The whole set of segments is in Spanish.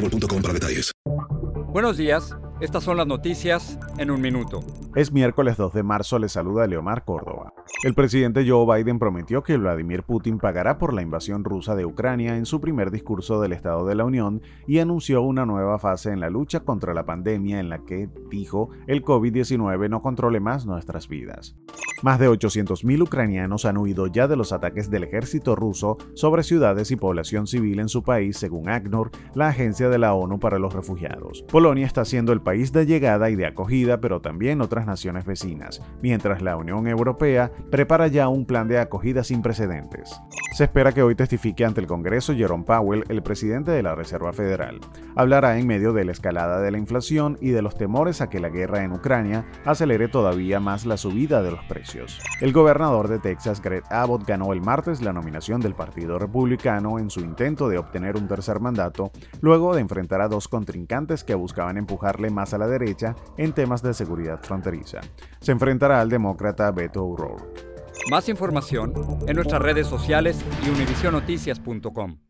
boostmobile.com para detalles. Buenos días, estas son las noticias en un minuto. Es miércoles 2 de marzo, le saluda Leomar Córdoba. El presidente Joe Biden prometió que Vladimir Putin pagará por la invasión rusa de Ucrania en su primer discurso del Estado de la Unión y anunció una nueva fase en la lucha contra la pandemia en la que, dijo, el COVID-19 no controle más nuestras vidas. Más de 800.000 ucranianos han huido ya de los ataques del ejército ruso sobre ciudades y población civil en su país, según ACNUR, la agencia de la ONU para los refugiados. Polonia está siendo el país de llegada y de acogida, pero también otras naciones vecinas, mientras la Unión Europea prepara ya un plan de acogida sin precedentes. Se espera que hoy testifique ante el Congreso Jerome Powell, el presidente de la Reserva Federal. Hablará en medio de la escalada de la inflación y de los temores a que la guerra en Ucrania acelere todavía más la subida de los precios. El gobernador de Texas, Greg Abbott, ganó el martes la nominación del Partido Republicano en su intento de obtener un tercer mandato, luego de enfrentar a dos contrincantes que buscaban empujarle más a la derecha en temas de seguridad fronteriza. Se enfrentará al demócrata Beto O'Rourke. Más información en nuestras redes sociales y univisionoticias.com.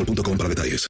boostmobile.com para detalles.